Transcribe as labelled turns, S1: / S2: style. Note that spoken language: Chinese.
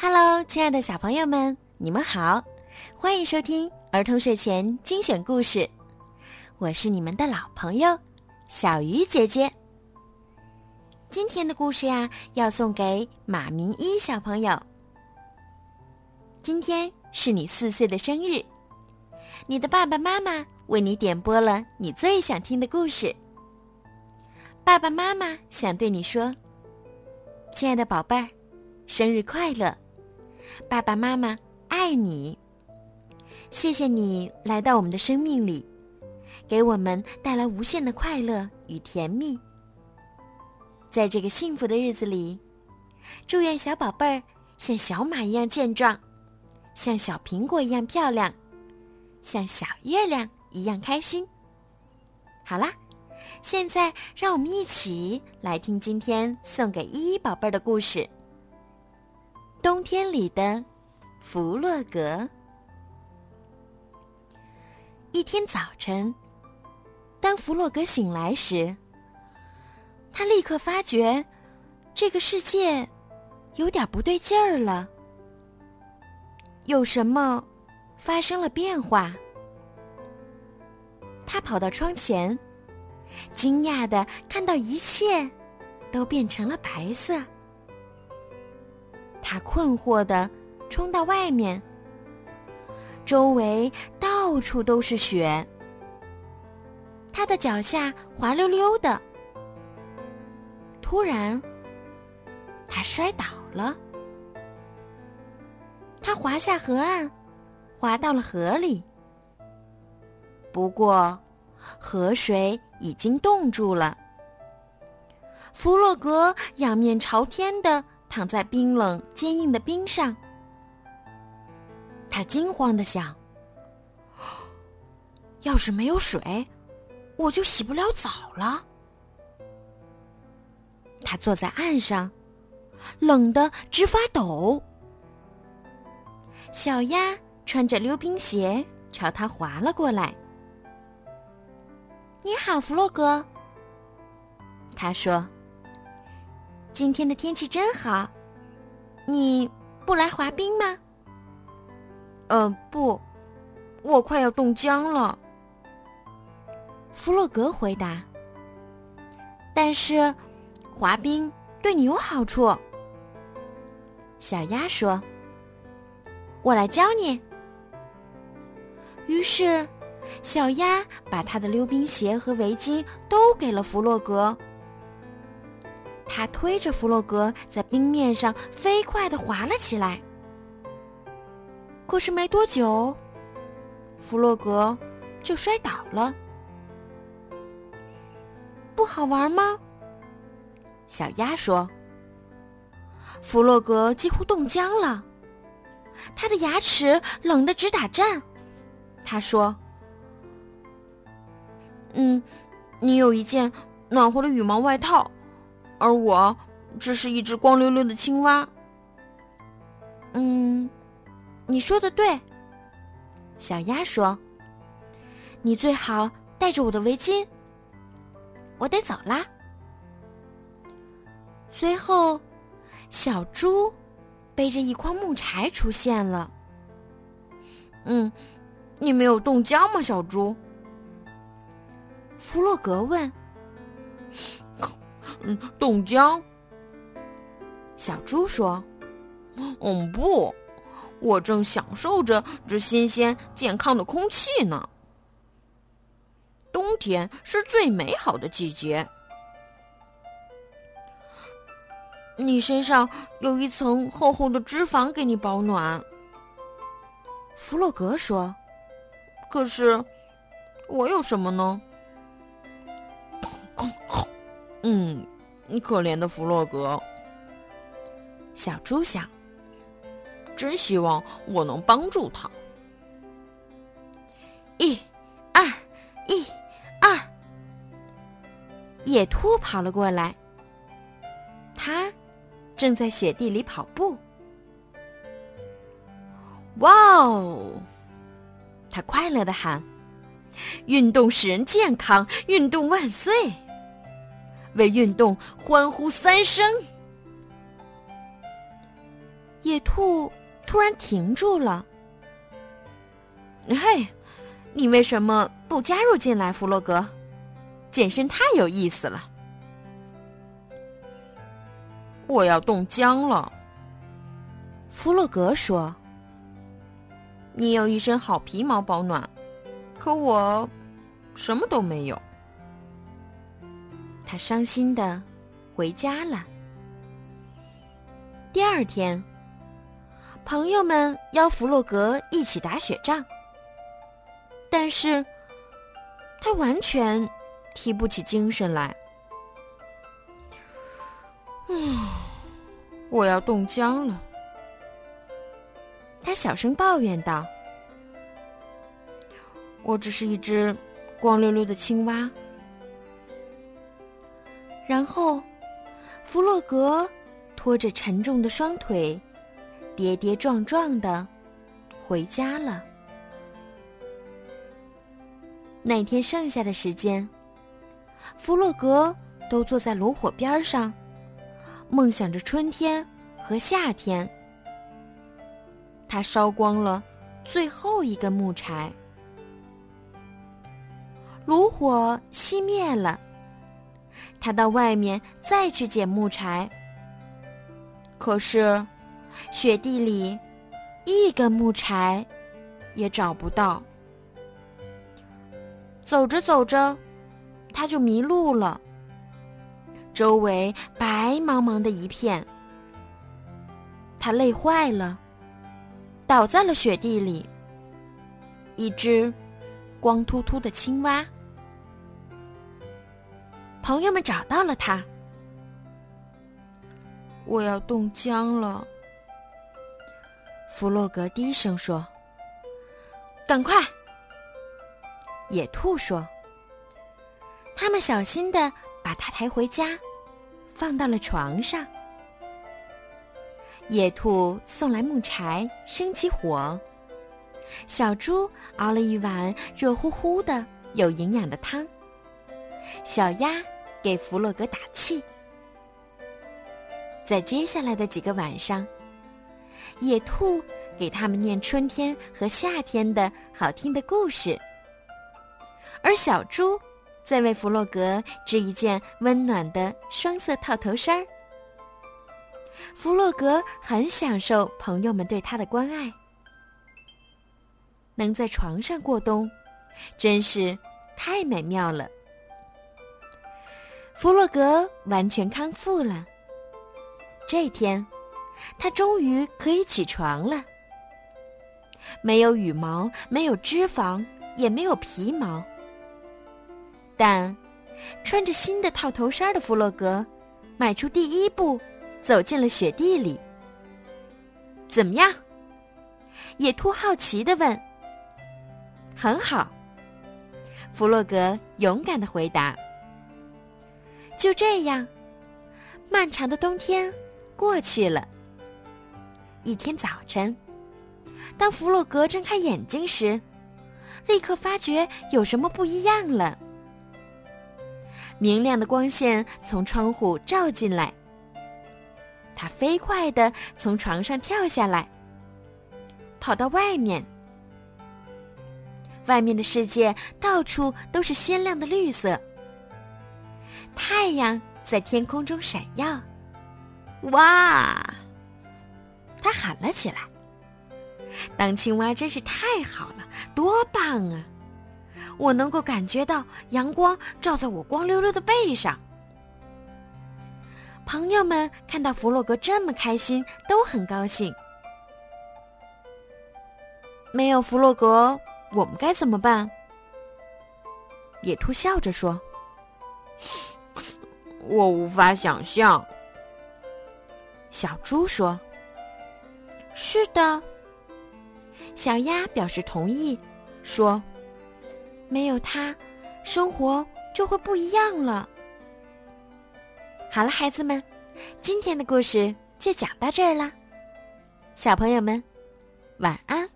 S1: Hello，亲爱的小朋友们，你们好，欢迎收听儿童睡前精选故事。我是你们的老朋友小鱼姐姐。今天的故事呀，要送给马明一小朋友。今天是你四岁的生日，你的爸爸妈妈为你点播了你最想听的故事。爸爸妈妈想对你说：“亲爱的宝贝儿，生日快乐！”爸爸妈妈爱你，谢谢你来到我们的生命里，给我们带来无限的快乐与甜蜜。在这个幸福的日子里，祝愿小宝贝儿像小马一样健壮，像小苹果一样漂亮，像小月亮一样开心。好啦，现在让我们一起来听今天送给依依宝贝儿的故事。冬天里的弗洛格。一天早晨，当弗洛格醒来时，他立刻发觉这个世界有点不对劲儿了。有什么发生了变化？他跑到窗前，惊讶的看到一切都变成了白色。他困惑的冲到外面，周围到处都是雪。他的脚下滑溜溜的，突然，他摔倒了。他滑下河岸，滑到了河里。不过，河水已经冻住了。弗洛格仰面朝天的。躺在冰冷坚硬的冰上，他惊慌的想：“要是没有水，我就洗不了澡了。”他坐在岸上，冷得直发抖。小鸭穿着溜冰鞋朝他滑了过来。“你好，弗洛格。”他说。今天的天气真好，你不来滑冰吗？
S2: 呃，不，我快要冻僵了。
S1: 弗洛格回答。但是，滑冰对你有好处。小鸭说：“我来教你。”于是，小鸭把他的溜冰鞋和围巾都给了弗洛格。他推着弗洛格在冰面上飞快的滑了起来。可是没多久，弗洛格就摔倒了。不好玩吗？小鸭说。弗洛格几乎冻僵了，他的牙齿冷得直打颤。他说：“
S2: 嗯，你有一件暖和的羽毛外套。”而我只是一只光溜溜的青蛙。
S1: 嗯，你说的对，小鸭说：“你最好带着我的围巾。”我得走啦。随后，小猪背着一筐木柴出现了。
S2: 嗯，你没有冻僵吗，小猪？
S1: 弗洛格问。
S2: 嗯，冻僵。
S1: 小猪说：“
S2: 嗯，不，我正享受着这新鲜健康的空气呢。冬天是最美好的季节。你身上有一层厚厚的脂肪给你保暖。”
S1: 弗洛格说：“
S2: 可是，我有什么呢？”嗯，可怜的弗洛格。
S1: 小猪想，
S2: 真希望我能帮助他。
S1: 一、二、一、二。野兔跑了过来，他正在雪地里跑步。哇哦！他快乐的喊：“运动使人健康，运动万岁！”为运动欢呼三声。野兔突然停住了。
S2: 嘿，你为什么不加入进来，弗洛格？健身太有意思了。我要冻僵了。
S1: 弗洛格说：“
S2: 你有一身好皮毛保暖，可我什么都没有。”
S1: 他伤心的回家了。第二天，朋友们邀弗洛格一起打雪仗，但是他完全提不起精神来。
S2: 嗯，我要冻僵了。
S1: 他小声抱怨道：“
S2: 我只是一只光溜溜的青蛙。”
S1: 然后，弗洛格拖着沉重的双腿，跌跌撞撞的回家了。那天剩下的时间，弗洛格都坐在炉火边上。梦想着春天和夏天，他烧光了最后一根木柴，炉火熄灭了。他到外面再去捡木柴，可是雪地里一根木柴也找不到。走着走着，他就迷路了。周围白茫茫的一片，他累坏了，倒在了雪地里。一只光秃秃的青蛙，朋友们找到了他。
S2: 我要冻僵了，
S1: 弗洛格低声说：“赶快！”野兔说：“他们小心的把它抬回家。”放到了床上。野兔送来木柴，生起火。小猪熬了一碗热乎乎的、有营养的汤。小鸭给弗洛格打气。在接下来的几个晚上，野兔给他们念春天和夏天的好听的故事，而小猪。在为弗洛格织一件温暖的双色套头衫儿。弗洛格很享受朋友们对他的关爱，能在床上过冬，真是太美妙了。弗洛格完全康复了。这天，他终于可以起床了。没有羽毛，没有脂肪，也没有皮毛。但，穿着新的套头衫的弗洛格，迈出第一步，走进了雪地里。怎么样？野兔好奇地问。很好，弗洛格勇敢地回答。就这样，漫长的冬天过去了。一天早晨，当弗洛格睁开眼睛时，立刻发觉有什么不一样了。明亮的光线从窗户照进来，他飞快地从床上跳下来，跑到外面。外面的世界到处都是鲜亮的绿色，太阳在天空中闪耀。哇！他喊了起来：“当青蛙真是太好了，多棒啊！”我能够感觉到阳光照在我光溜溜的背上。朋友们看到弗洛格这么开心，都很高兴。没有弗洛格，我们该怎么办？野兔笑着说：“
S2: 我无法想象。”
S1: 小猪说：“是的。”小鸭表示同意，说。没有它，生活就会不一样了。好了，孩子们，今天的故事就讲到这儿了。小朋友们，晚安。